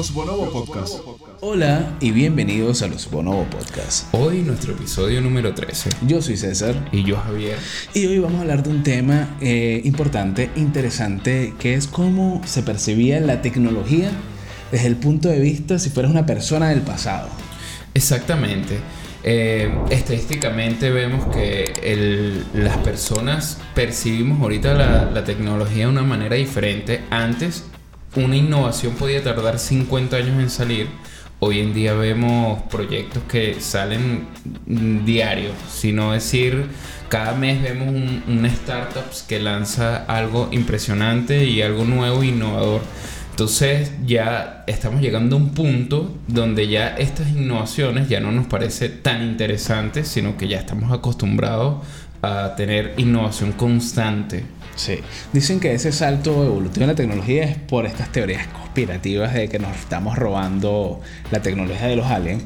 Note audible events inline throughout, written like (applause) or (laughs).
Los Bonobo Podcast. Hola y bienvenidos a los Bonobo Podcast. Hoy nuestro episodio número 13. Yo soy César Y yo Javier. y hoy vamos a hablar de un tema eh, importante, interesante, que es cómo se percibía la tecnología desde el punto de vista si fueras una persona del pasado. Exactamente. Eh, estadísticamente vemos que el- las personas percibimos ahorita la, la tecnología de una manera diferente. Antes una innovación podía tardar 50 años en salir. Hoy en día vemos proyectos que salen diario, sino decir, cada mes vemos un, una startup que lanza algo impresionante y algo nuevo e innovador. Entonces ya estamos llegando a un punto donde ya estas innovaciones ya no nos parece tan interesantes, sino que ya estamos acostumbrados a tener innovación constante. Sí. Dicen que ese salto evolutivo en la tecnología es por estas teorías conspirativas de que nos estamos robando la tecnología de los aliens.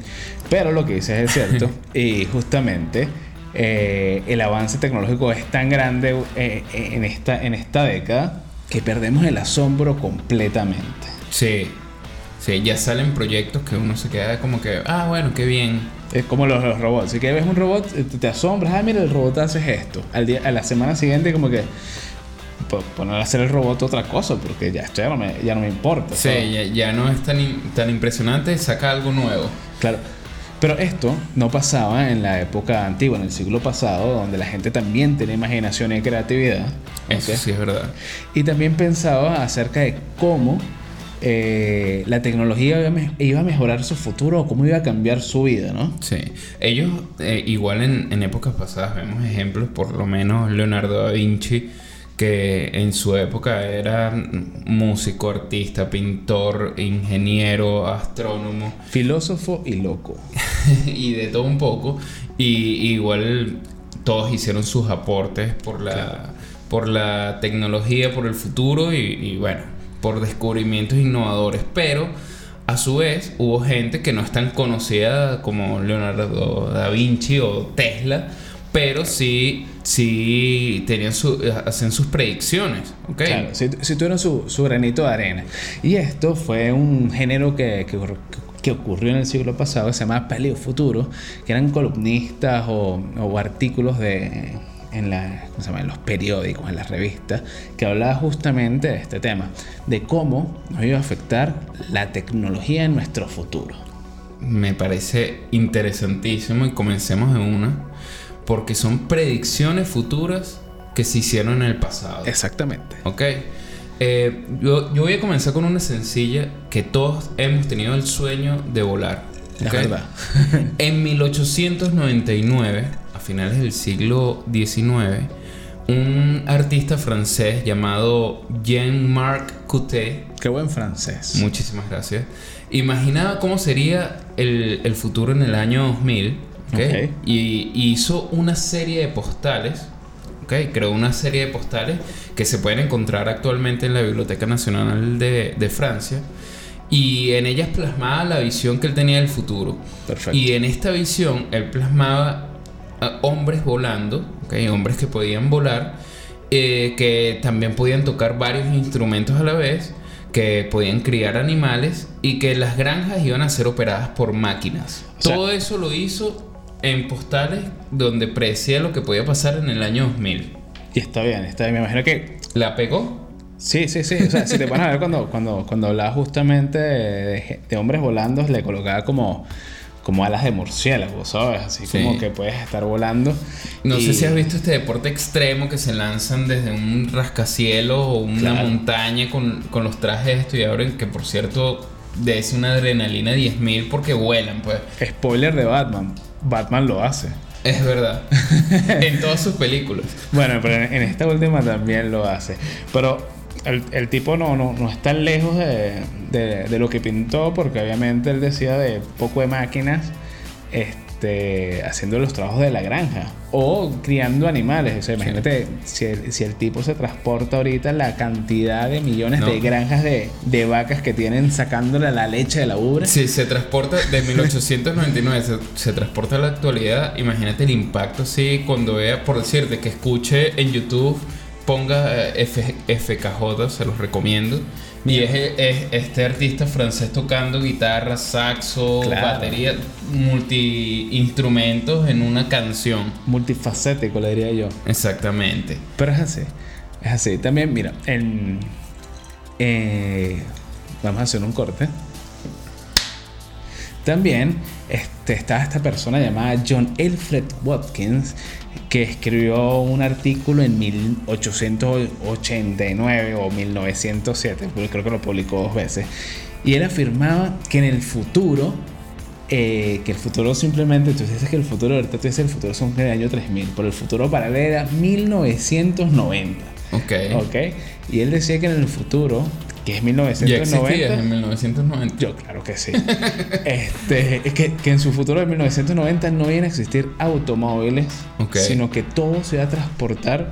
Pero lo que dices es cierto. (laughs) y justamente eh, el avance tecnológico es tan grande eh, en, esta, en esta década que perdemos el asombro completamente. Sí, sí, ya salen proyectos que uno se queda como que, ah, bueno, qué bien. Es como los, los robots. Si que ves un robot, eh, te, te asombras. Ah, mira, el robot hace esto. Al día, a la semana siguiente, como que poner a hacer el robot otra cosa, porque ya esto ya no me, ya no me importa. Sí, ya, ya no es tan, tan impresionante, saca algo nuevo. Claro. Pero esto no pasaba en la época antigua, en el siglo pasado, donde la gente también tenía imaginación y creatividad. Eso ¿ok? sí es verdad. Y también pensaba acerca de cómo eh, la tecnología iba a me- iba a mejorar su futuro o cómo iba a cambiar su vida, ¿no? Sí, ellos eh, igual en, en épocas pasadas vemos ejemplos, por lo menos Leonardo da Vinci, que en su época era músico, artista, pintor, ingeniero, astrónomo Filósofo y loco. (laughs) y de todo un poco. Y igual todos hicieron sus aportes por la, por la tecnología, por el futuro y, y bueno, por descubrimientos innovadores. Pero a su vez hubo gente que no es tan conocida como Leonardo da Vinci o Tesla. Pero sí, sí tenían su, hacen sus predicciones, ¿ok? Claro, si, si tuvieron su, su granito de arena. Y esto fue un género que, que, que ocurrió en el siglo pasado, que se llama paleofuturo, que eran columnistas o, o artículos de, en, la, ¿cómo se llama? en los periódicos, en las revistas, que hablaba justamente de este tema, de cómo nos iba a afectar la tecnología en nuestro futuro. Me parece interesantísimo y comencemos de una, porque son predicciones futuras que se hicieron en el pasado. Exactamente. ¿Ok? Eh, yo, yo voy a comenzar con una sencilla que todos hemos tenido el sueño de volar. Es ¿ok? verdad. (laughs) En 1899, a finales del siglo XIX, un artista francés llamado Jean-Marc Coutet Qué buen francés. Muchísimas gracias. Imaginaba cómo sería el, el futuro en el año 2000. ¿Ok? Ok. Y, y hizo una serie de postales. ¿ok? Creó una serie de postales que se pueden encontrar actualmente en la Biblioteca Nacional de, de Francia. Y en ellas plasmaba la visión que él tenía del futuro. Perfecto. Y en esta visión él plasmaba a hombres volando, hombres que podían volar, eh, que también podían tocar varios instrumentos a la vez, que podían criar animales y que las granjas iban a ser operadas por máquinas. O sea- Todo eso lo hizo en postales donde predecía lo que podía pasar en el año 2000. Y está bien, está bien. Me imagino que ¿La pegó? Sí, sí, sí. O sea, si te pones a ver cuando, cuando, cuando hablaba justamente de, de hombres volando, le colocaba como, como alas de murciélago, ¿sabes? Así Sí. como que puedes estar volando. No Y- sé si has visto este deporte extremo que se lanzan desde un rascacielos o una Claro. montaña con, con los trajes estos y abren, que por cierto, de es una adrenalina 10.000 porque vuelan, pues. Spoiler de Batman. Batman lo hace. Es verdad. (laughs) en todas sus películas. Bueno, pero en, en esta última también lo hace. Pero el, el tipo no, no, no está lejos de, de- de lo que pintó, porque obviamente él decía de poco de máquinas este, haciendo los trabajos de la granja o criando animales. O sea, imagínate si, el, si el tipo se transporta ahorita la cantidad de millones No. de granjas de, de vacas que tienen sacándole la leche de la ubre. Si se transporta de 1899, se, se transporta a la actualidad, imagínate el impacto así cuando vea, por decirte, que escuche en YouTube, ponga eh, FKJ, se los recomiendo, Y es, es este artista francés tocando guitarra, saxo, Claro. batería, multi-instrumentos en una canción. Multifacético, le diría yo. Exactamente. Pero es así. Es así. También, mira, en, eh, vamos a hacer un corte. También este, está esta persona llamada John Alfred Watkins que escribió un artículo en 1889 o 1907, porque creo que lo publicó dos veces, y él afirmaba que en el futuro, eh, que el futuro simplemente, tú dices que el futuro, ahorita tú dices el futuro son del año 3000, pero el futuro para él era 1990. Ok. ¿Ok? Y él decía que en el futuro, que es Ya existía 1990. en 1990. Yo, claro que sí. (laughs) este, es que, que en su futuro de 1990 no iban a existir automóviles, sino que todo se iba a transportar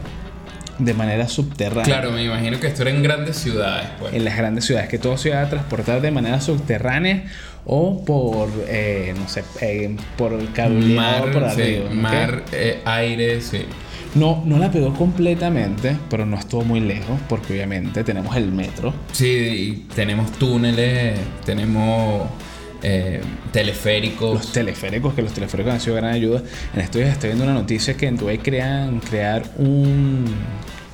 de manera subterránea. Claro, me imagino que esto era en grandes ciudades, pues. En las grandes ciudades, que todo se iba a transportar de manera subterránea o por, eh, no sé, eh, por cableado Mar, por sí, arriba. ¿ok? mar, eh, aire, sí. No, no la pegó completamente, pero no estuvo muy lejos, porque obviamente tenemos el metro. Sí, y tenemos túneles, tenemos eh, teleféricos. Los teleféricos, que los teleféricos han sido gran ayuda. En estos días estoy viendo una noticia que en Dubái crean crear un,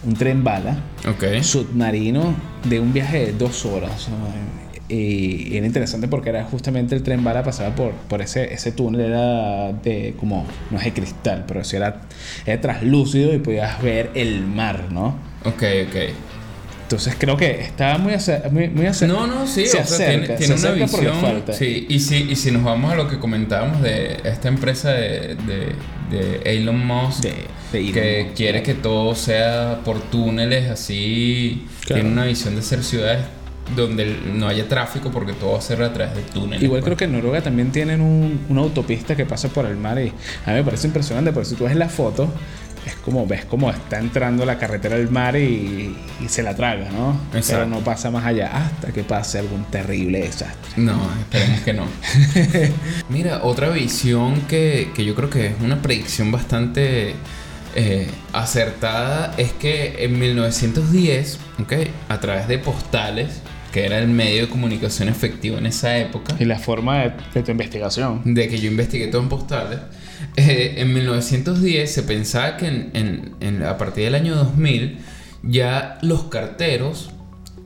un tren bala Ok. submarino de un viaje de dos horas. ¿no? Y era interesante porque era justamente el tren bala pasaba por, por ese, ese túnel, era de como, no es de cristal, pero sí era, era translúcido y podías ver el mar, ¿no? Ok, ok. Entonces creo que estaba muy, muy, muy No, no, sí, se o sea, tiene, acerca, tiene se una visión. Sí, y si, y si nos vamos a lo que comentábamos de esta empresa de, de, de Elon Musk, De- de Elon que Musk, quiere que todo sea por túneles, así. Claro. Tiene una visión de ser ciudades donde no haya tráfico porque todo va a ser a través de túneles. Igual pues. creo que en Noruega también tienen un- una autopista que pasa por el mar y a mí me parece impresionante porque si tú ves la foto es como ves como está entrando la carretera al mar y, y se la traga, ¿no? Pero Exacto. no pasa más allá hasta que pase algún terrible desastre. No, esperemos que no. (laughs) Mira, otra visión que, que yo creo que es una predicción bastante eh, acertada es que en 1910, ¿ok? A través de postales, que era el medio de comunicación efectivo en esa época, Y la forma de, de tu investigación. de que yo investigué todo en postales, eh, en 1910 se pensaba que en- en- en- a partir del año 2000 ya los carteros,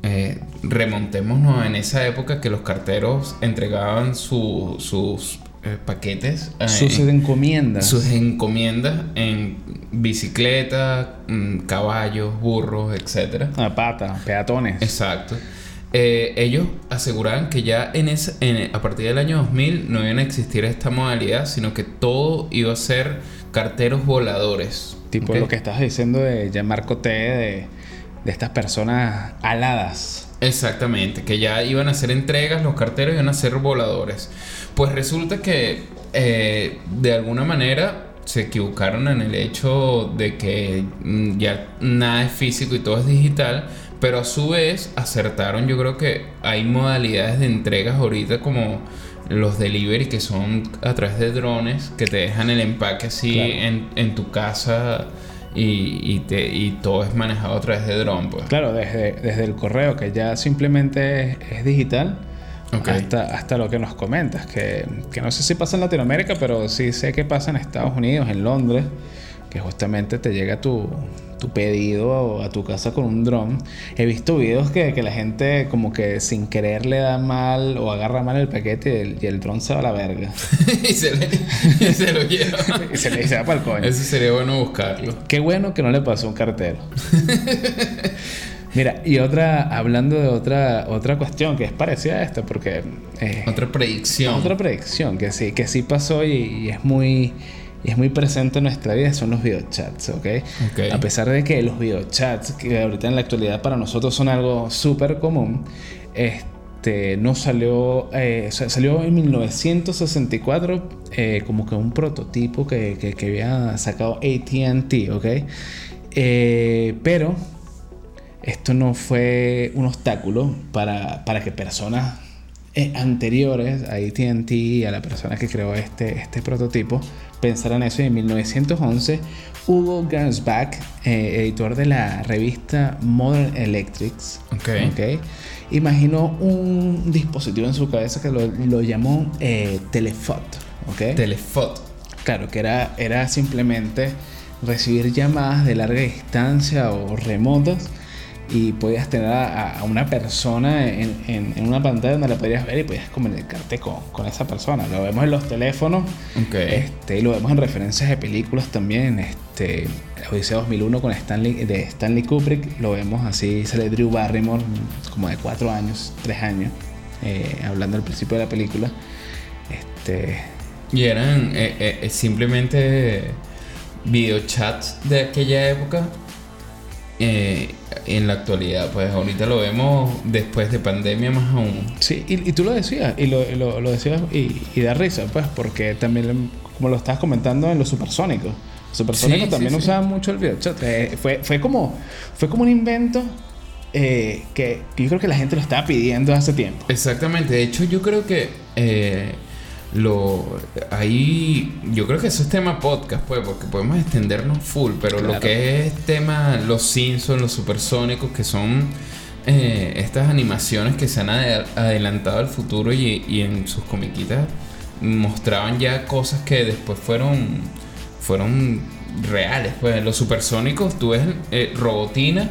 eh, remontémonos en esa época que los carteros entregaban su- sus eh, paquetes, eh, Sus en- encomiendas. sus encomiendas en bicicleta, mm, caballos, burros, etcétera. a pata, peatones. Exacto. Eh, ellos aseguraban que ya en ese, en- a partir del año 2000 no iban a existir esta modalidad, sino que todo iba a ser carteros voladores. tipo lo que estás diciendo de Gianmarco T de, de estas personas aladas. Exactamente, que ya iban a hacer entregas, los carteros iban a ser voladores. Pues resulta que eh, de alguna manera se equivocaron en el hecho de que mm, ya nada es físico y todo es digital, pero a su vez acertaron, yo creo que hay modalidades de entregas ahorita como los delivery que son a través de drones que te dejan el empaque así Claro. en, en tu casa y, y te, y todo es manejado a través de drone. Pues. Claro, desde, desde el correo, que ya simplemente es, es digital, hasta lo que nos comentas, que, que no sé si pasa en Latinoamérica, pero sí sé que pasa en Estados Unidos, en Londres, que justamente te llega tu, tu pedido a tu casa con un dron. He visto videos que, que la gente como que sin querer le da mal o agarra mal el paquete y el, y el dron se va a la verga. (laughs) y, se le- y se lo lleva. (laughs) y se le se va para el coño. Eso sería bueno buscarlo. Qué bueno que no le pasó a un cartero. Mira, y otra, hablando de otra, otra cuestión que es parecida a esta, porque eh, Otra predicción. otra predicción que sí, que sí pasó y, y es muy y es muy presente en nuestra vida son los videochats, ¿ok? Ok. A pesar de que los videochats, que ahorita en la actualidad para nosotros son algo súper común, este, no salió, eh, sa- salió en 1964 eh, como que un prototipo que, que, que había sacado ATT, ¿ok? Eh, pero esto no fue un obstáculo para, para que personas eh, anteriores a ATT y a la persona que creó este, este prototipo pensaron eso y en 1911 Hugo Gernsback, eh, editor de la revista Modern Electrics, Ok. ok, imaginó un dispositivo en su cabeza que lo, lo llamó eh, Telefot. Telefot. Claro, que era, era simplemente recibir llamadas de larga distancia o remotas y podías tener a, a una persona en, en- en una pantalla donde la podías ver y podías comunicarte con, con esa persona. Lo vemos en los teléfonos este, y lo vemos en referencias de películas también. Este, Odisea 2001 con Stanley, de Stanley Kubrick, lo vemos así, sale Drew Barrymore, como de cuatro años, tres años, eh, hablando al principio de la película. Este, Y eran eh, eh, simplemente videochats de aquella época. Eh, en la actualidad, pues ahorita lo vemos después de pandemia más aún. Sí, y, y tú lo decías, y lo, lo- lo decías, y, y da risa, pues, porque también, como lo estabas comentando en los supersónicos, supersónicos Sí, también sí, sí. usaban mucho el videochat. Fue, fue, como, fue como un invento eh, que, que yo creo que la gente lo estaba pidiendo hace tiempo. Exactamente, de hecho yo creo que eh, lo ahí yo creo que eso es tema podcast, pues, porque podemos extendernos full, pero lo que es tema los Simpsons, los supersónicos, que son eh, estas animaciones que se han ade- adelantado al futuro y, y en sus comiquitas mostraban ya cosas que después fueron fueron reales, pues los supersónicos, tú ves eh, Robotina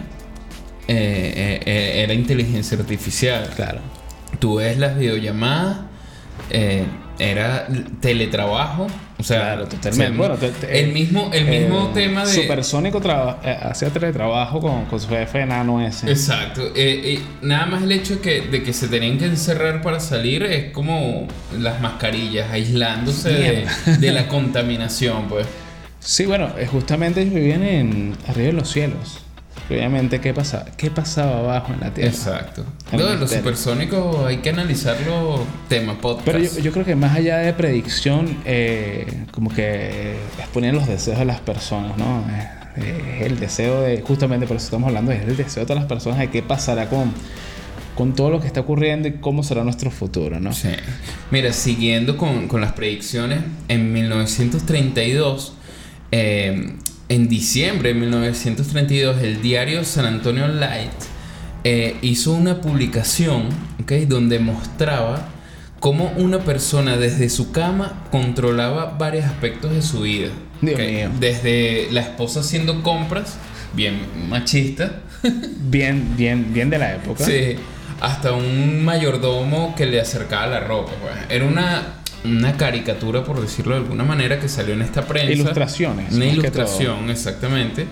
eh, era inteligencia artificial. Claro. Tú ves las videollamadas, eh, era teletrabajo, o sea, Claro, totalmente. o sea, Bueno, te- te- el mismo, el mismo Eh, tema de... Supersónico eh, hacía teletrabajo con, con su jefe enano ese. Exacto. Eh, eh, nada más el hecho que, de que se tenían que encerrar para salir es como las mascarillas, aislándose de, de la contaminación, pues. Sí, bueno, eh, justamente ellos vivían en, arriba de los cielos. Obviamente, ¿qué pasaba? ¿Qué pasaba abajo en la tierra? Exacto. Lo de los supersónicos hay que analizarlo tema podcast. Pero yo, yo creo que más allá de predicción, eh, como que exponían los deseos de las personas, ¿no? Eh, Es el deseo de, justamente por eso estamos hablando, es el deseo de todas las personas de qué pasará con, con todo lo que está ocurriendo y cómo será nuestro futuro, ¿no? Sí. Mira, siguiendo con, con las predicciones, en 1932, eh, en diciembre de 1932, el diario San Antonio Light eh, hizo una publicación ¿ok? donde mostraba cómo una persona desde su cama controlaba varios aspectos de su vida. Dios ¿ok? mío. Desde la esposa haciendo compras, bien machista. Bien, bien, bien de la época. Sí, hasta un mayordomo que le acercaba la ropa. pues. Era una, una caricatura, por decirlo de alguna manera, que salió en esta prensa. Ilustraciones, Una que ilustración, exactamente,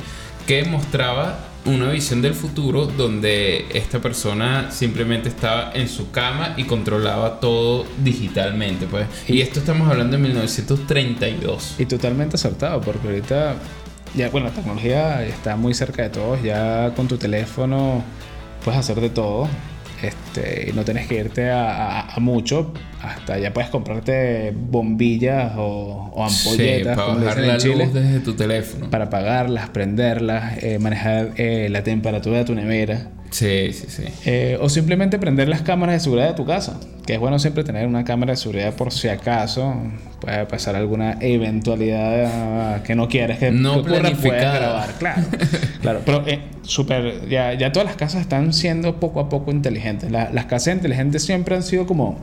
que mostraba una visión del futuro donde esta persona simplemente estaba en su cama y controlaba todo digitalmente. Pues. Y esto estamos hablando de 1932. Y totalmente acertado, porque ahorita, ya, bueno, la tecnología está muy cerca de todos, ya con tu teléfono puedes hacer de todo, este, no tienes que irte a, a- a mucho, hasta ya puedes comprarte bombillas o, o Sí, ampolletas, para como le bajar la Chile, luz desde tu teléfono. para apagarlas, prenderlas, eh, manejar eh, la temperatura de tu nevera. Sí, sí, sí. Eh, o simplemente prender las cámaras de seguridad de tu casa. Que es bueno siempre tener una cámara de seguridad por si acaso puede pasar alguna eventualidad eh, que no quieres que, No ocurra, puedes grabar. Claro, claro. Pero eh, súper, ya, ya todas las casas están siendo poco a poco inteligentes. La- las casas inteligentes siempre han sido como,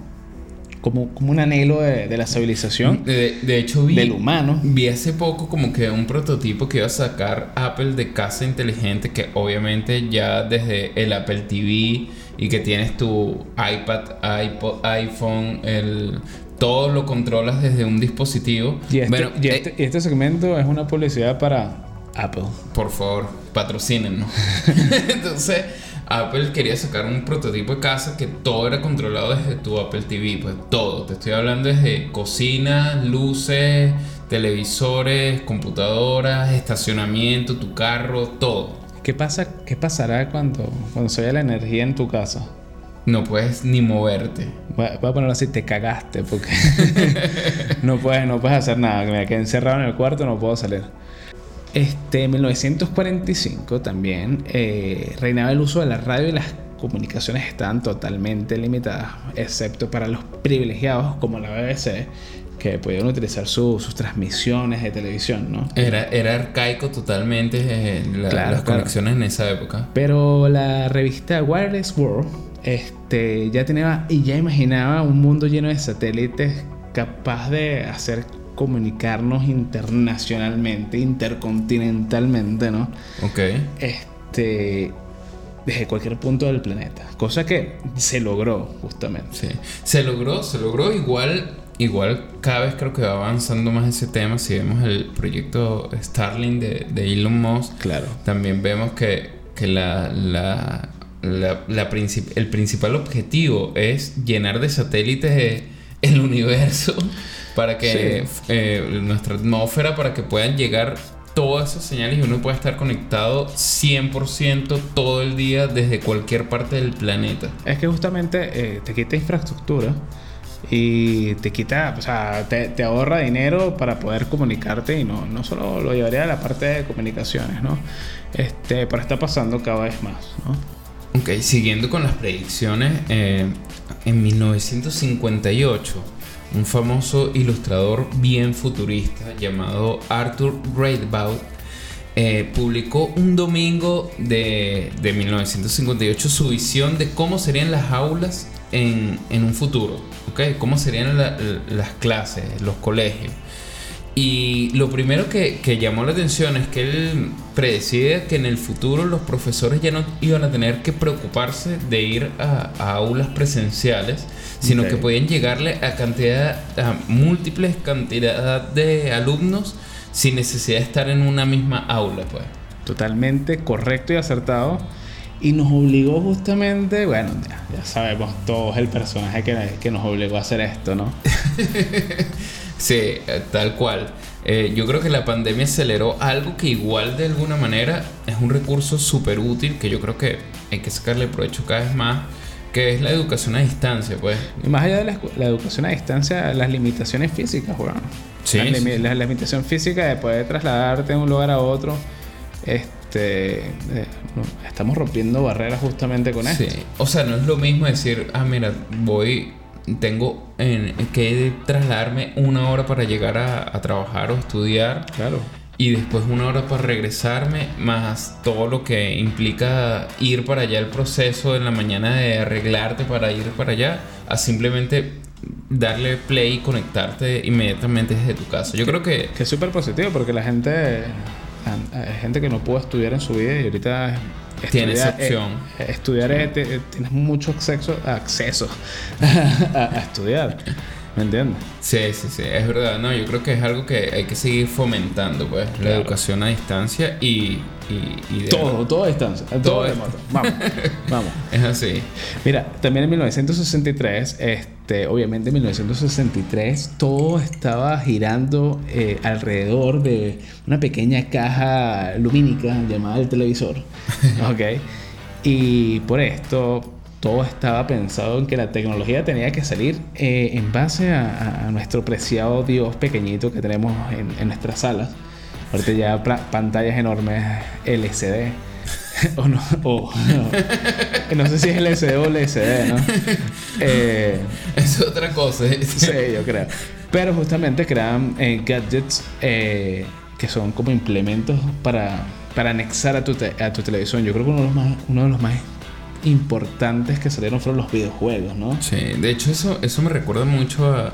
como, como un anhelo de, de la civilización De, de hecho, vi, del humano. vi hace poco como que un prototipo que iba a sacar Apple de casa inteligente que obviamente ya desde el Apple TV y que tienes tu iPad, iPod, iPhone, el, todo lo controlas desde un dispositivo. Y este, bueno, y eh, este- y este segmento es una publicidad para Apple. por favor, patrocínenos. (laughs) (laughs) Entonces, Apple quería sacar un prototipo de casa que todo era controlado desde tu Apple TV, pues todo. Te estoy hablando desde cocina, luces, televisores, computadoras, estacionamiento, tu carro, todo. ¿Qué, pasa, ¿Qué pasará cuando, cuando se vaya la energía en tu casa? No puedes ni moverte. Voy a, voy a ponerlo así, te cagaste, porque (laughs) no, puedes, no puedes hacer nada. Me quedé encerrado en el cuarto, no puedo salir. Este, en 1945 también eh, reinaba el uso de la radio y las comunicaciones estaban totalmente limitadas, excepto para los privilegiados como la BBC, que podían utilizar sus transmisiones de televisión, ¿no? Era, era arcaico totalmente eh, las conexiones en esa época. Pero la revista Wireless World este, ya tenía y ya imaginaba un mundo lleno de satélites capaz de hacer comunicarnos internacionalmente, intercontinentalmente, ¿no? Ok. Este, desde cualquier punto del planeta. Cosa que se logró, justamente. Sí. Se logró, se logró igual. Igual cada vez creo que va avanzando más ese tema. Si vemos el proyecto Starlink de, de Elon Musk, claro. también vemos que, que la, la, la, el principal objetivo es llenar de satélites el universo para que eh, nuestra atmósfera, para que puedan llegar todas esas señales y uno pueda estar conectado 100% todo el día desde cualquier parte del planeta. Es que justamente eh, te quita infraestructura y te quita, o sea, te, ahorra dinero para poder comunicarte y no, no solo lo llevaría a la parte de comunicaciones, ¿no? Este, pero está pasando cada vez más, ¿no? Ok, siguiendo con las predicciones, eh, en 1958 un famoso ilustrador bien futurista llamado Arthur Greatbout eh, publicó un domingo de, 1958 su visión de cómo serían las aulas en, un futuro, ¿okay? cómo serían las clases, los colegios. Y lo primero que, llamó la atención es que él predecía que en el futuro los profesores ya no iban a tener que preocuparse de ir a, aulas presenciales, sino que podían llegarle a cantidad, a múltiples cantidad de alumnos sin necesidad de estar en una misma aula, pues. Totalmente correcto y acertado. Y nos obligó justamente, bueno, ya, sabemos todos el personaje que, que nos obligó a hacer esto, ¿no? (laughs) Sí, eh, tal cual. Eh, yo creo que la pandemia aceleró algo que igual de alguna manera es un recurso súper útil que yo creo que hay que sacarle provecho cada vez más, que es la educación a distancia, pues. Y más allá de la, educación a distancia, las limitaciones físicas, bueno. Sí, la, limitación física de poder trasladarte de un lugar a otro. Este, eh, estamos rompiendo barreras justamente con esto. Sí. O sea, no es lo mismo decir, ah, mira, voy tengo que trasladarme una hora para llegar a, trabajar o estudiar. Claro. Y después una hora para regresarme, más todo lo que implica ir para allá, el proceso en la mañana de arreglarte para ir para allá, a simplemente darle play y conectarte inmediatamente desde tu casa. Yo creo que... Que es súper positivo porque la gente... Hay gente que no pudo estudiar en su vida y ahorita Tienes opción. Eh, estudiar es, tienes mucho acceso, acceso (laughs) a, estudiar. ¿Me entiendes? Sí, sí, sí, es verdad. No, yo creo que es algo que hay que seguir fomentando, pues, la educación a distancia y... todo, todo a distancia. Todo, Vamos, (laughs) vamos. Es así. Mira, también en 1963, este, obviamente en 1963, todo estaba girando eh, alrededor de una pequeña caja lumínica llamada el televisor. (laughs) ¿Ok? Y por esto todo estaba pensado en que la tecnología tenía que salir eh, en base a, nuestro preciado Dios pequeñito que tenemos en, nuestras salas. Ahorita ya pantallas enormes LCD. (laughs) o no, no, sé si es LCD o LCD, ¿no? Eh, es otra cosa. sí, yo creo. Pero justamente crean eh, gadgets que son como implementos para, para anexar a tu, a tu televisión. Yo creo que uno de los más, uno de los más importantes que salieron fueron los videojuegos, ¿no? Sí, de hecho eso, eso me recuerda mucho a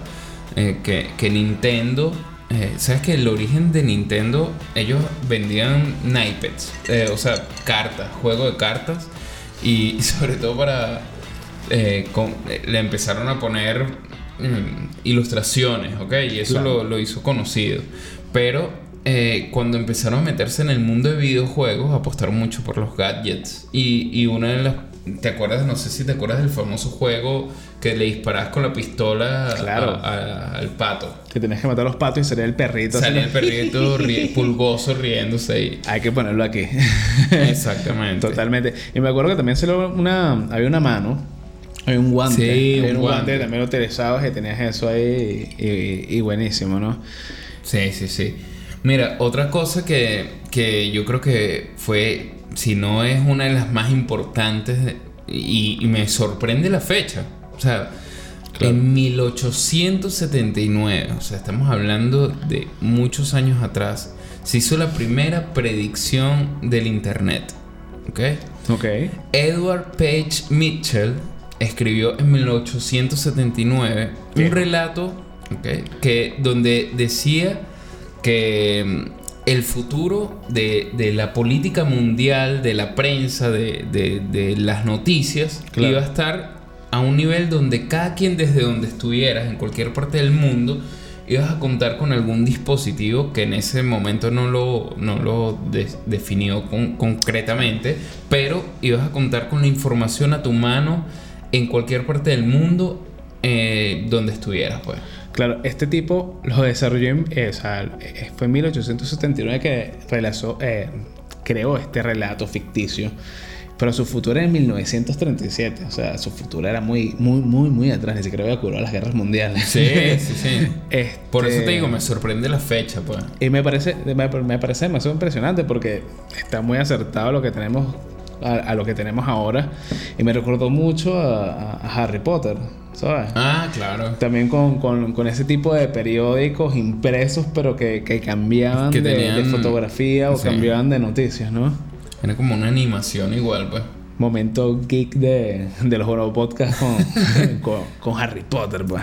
eh, que, Nintendo, eh, ¿sabes que el origen de Nintendo, ellos vendían naipeds, eh, o sea, cartas, juego de cartas, y, (laughs) sobre todo para... le empezaron a poner mm, ilustraciones, ¿ok? Y eso lo, hizo conocido. Pero cuando empezaron a meterse en el mundo de videojuegos, apostaron mucho por los gadgets. Y, y una de las ¿Te acuerdas? No sé si te acuerdas del famoso juego que le disparas con la pistola al pato. Que tenías que matar a los patos y salía el perrito. Salía el perrito (laughs) pulgoso riéndose ahí. Hay que ponerlo aquí. Exactamente. Totalmente. Y me acuerdo que también se una, había una mano. Había un guante. Sí, un, guante. también lo utilizabas y tenías eso ahí y, y, buenísimo, ¿no? Sí, sí, sí. Mira, otra cosa que, que yo creo que fue si no es una de las más importantes y, y me sorprende la fecha. O sea, en 1879, o sea, estamos hablando de muchos años atrás, se hizo la primera predicción del Internet. ¿Ok? Ok. Edward Page Mitchell escribió en 1879 un relato que, donde decía que el futuro de, de la política mundial, de la prensa, de, de- de las noticias, Claro. iba a estar a un nivel donde cada quien desde donde estuvieras, en cualquier parte del mundo, ibas a contar con algún dispositivo que en ese momento no lo, no lo de- definió con- concretamente, pero ibas a contar con la información a tu mano en cualquier parte del mundo eh, donde estuvieras, pues. Claro, este tipo lo desarrolló en, eh, o sea, eh, fue en 1879 que realizó, eh, creó este relato ficticio. Pero su futuro era en 1937. O sea, su futuro era muy, muy, muy, muy atrás. Ni siquiera había curado las guerras mundiales. Sí, (laughs) sí, sí. Este- Por eso te digo, me sorprende la fecha, pues. Y me parece, me, me parece demasiado impresionante porque está muy acertado lo que tenemos, a, a lo que tenemos ahora. Y me recordó mucho a, a- Harry Potter, ¿sabes? Ah, claro. También con, con, con ese tipo de periódicos impresos, pero que, que cambiaban Que de, tenían- de fotografía o sí. cambiaban de noticias, ¿no? Era como una animación igual, pues. Momento geek de, de los nuevos podcasts con, (laughs) con, con Harry Potter, pues.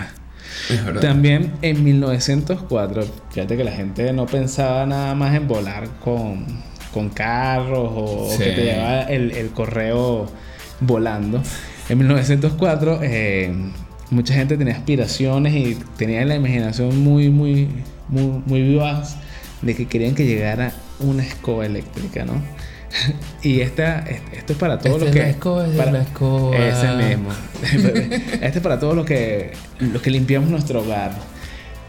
También en 1904, fíjate que la gente no pensaba nada más en volar con, con carros o, que te llevaba el, el correo volando. En 1904, eh, mucha gente tenía aspiraciones y tenía la imaginación muy, muy, muy, muy vivaz de que querían que llegara una escoba eléctrica, ¿no? (laughs) y esta, esto es para todos Esta los es que. la escoba, es para- la escoba. Ese mismo. (laughs) este es para todos los que, los que limpiamos nuestro hogar.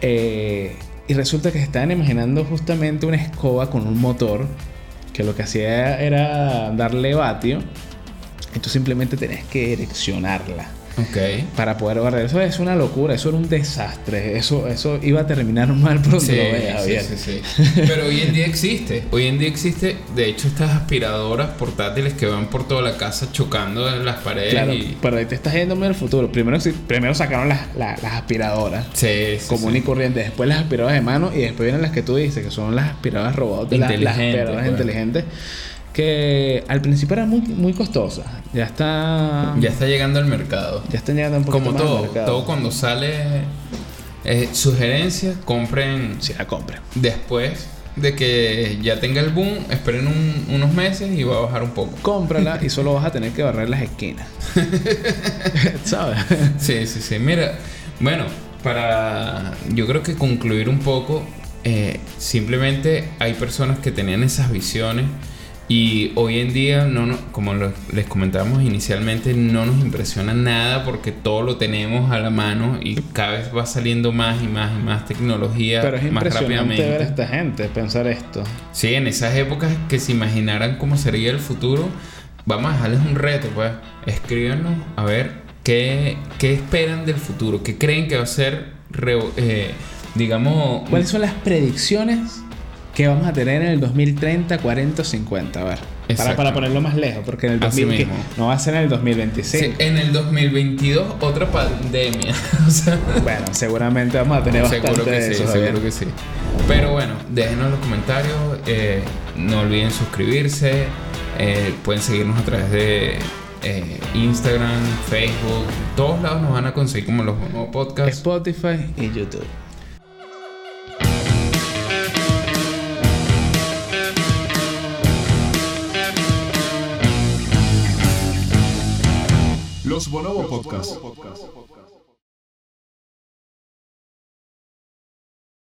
Eh, y resulta que estaban imaginando justamente una escoba con un motor que lo que hacía era darle vatio. Y tú simplemente tenías que ereccionarla Ok. para poder barrer. Eso es una locura, eso era un desastre. Eso, eso iba a terminar mal pronto Sí, lo veas, sí, Javier. sí, sí. Pero hoy en día existe. Hoy en día existe, de hecho, estas aspiradoras portátiles que van por toda la casa chocando en las paredes Claro, y. pero ahí te estás yendo al futuro. Primero, primero sacaron las, las- las aspiradoras. Sí, sí, común y corriente. Después las aspiradoras de mano y después vienen las que tú dices, que son las aspiradoras robots, las, aspiradoras pues. inteligentes, que al principio eran muy, muy costosas. Ya está... Ya está llegando al mercado. ya están llegando un poquito Como más al todo, mercado. todo cuando sale eh, sugerencia, compren Si la compren. después de que ya tenga el boom, esperen un- unos meses y va a bajar un poco. Cómprala (laughs) y solo vas a tener que barrer las esquinas. (laughs) ¿Sabes? Sí, sí, sí. Mira, bueno, para yo creo que concluir un poco, eh, simplemente hay personas que tenían esas visiones y hoy en día, no, no- como lo- les comentábamos inicialmente, no nos impresiona nada porque todo lo tenemos a la mano y cada vez va saliendo más y más y más tecnología Pero es más impresionante ver a rápidamente. esta gente pensar esto. Sí, en esas épocas que se imaginaran cómo sería el futuro, vamos a dejarles un reto, pues. Escríbanos a ver qué, qué esperan del futuro, qué creen que va a ser, eh, digamos... ¿Cuáles son las predicciones que vamos a tener en el 2030, 40 o 50? A ver. Para, para ponerlo más lejos, porque en el Así 2000, que mismo. no va a ser en el 2026. Sí, en el 2022 otra pandemia. (laughs) o sea, Bueno, seguramente vamos a tener bastante seguro que de sí, eso, seguro que sí. Pero bueno, déjenos en los comentarios. eh, no olviden suscribirse. eh, pueden seguirnos a través de eh, Instagram, Facebook. Todos lados nos van a conseguir como los nuevos podcasts. Spotify y YouTube. Los Bonobo Podcast.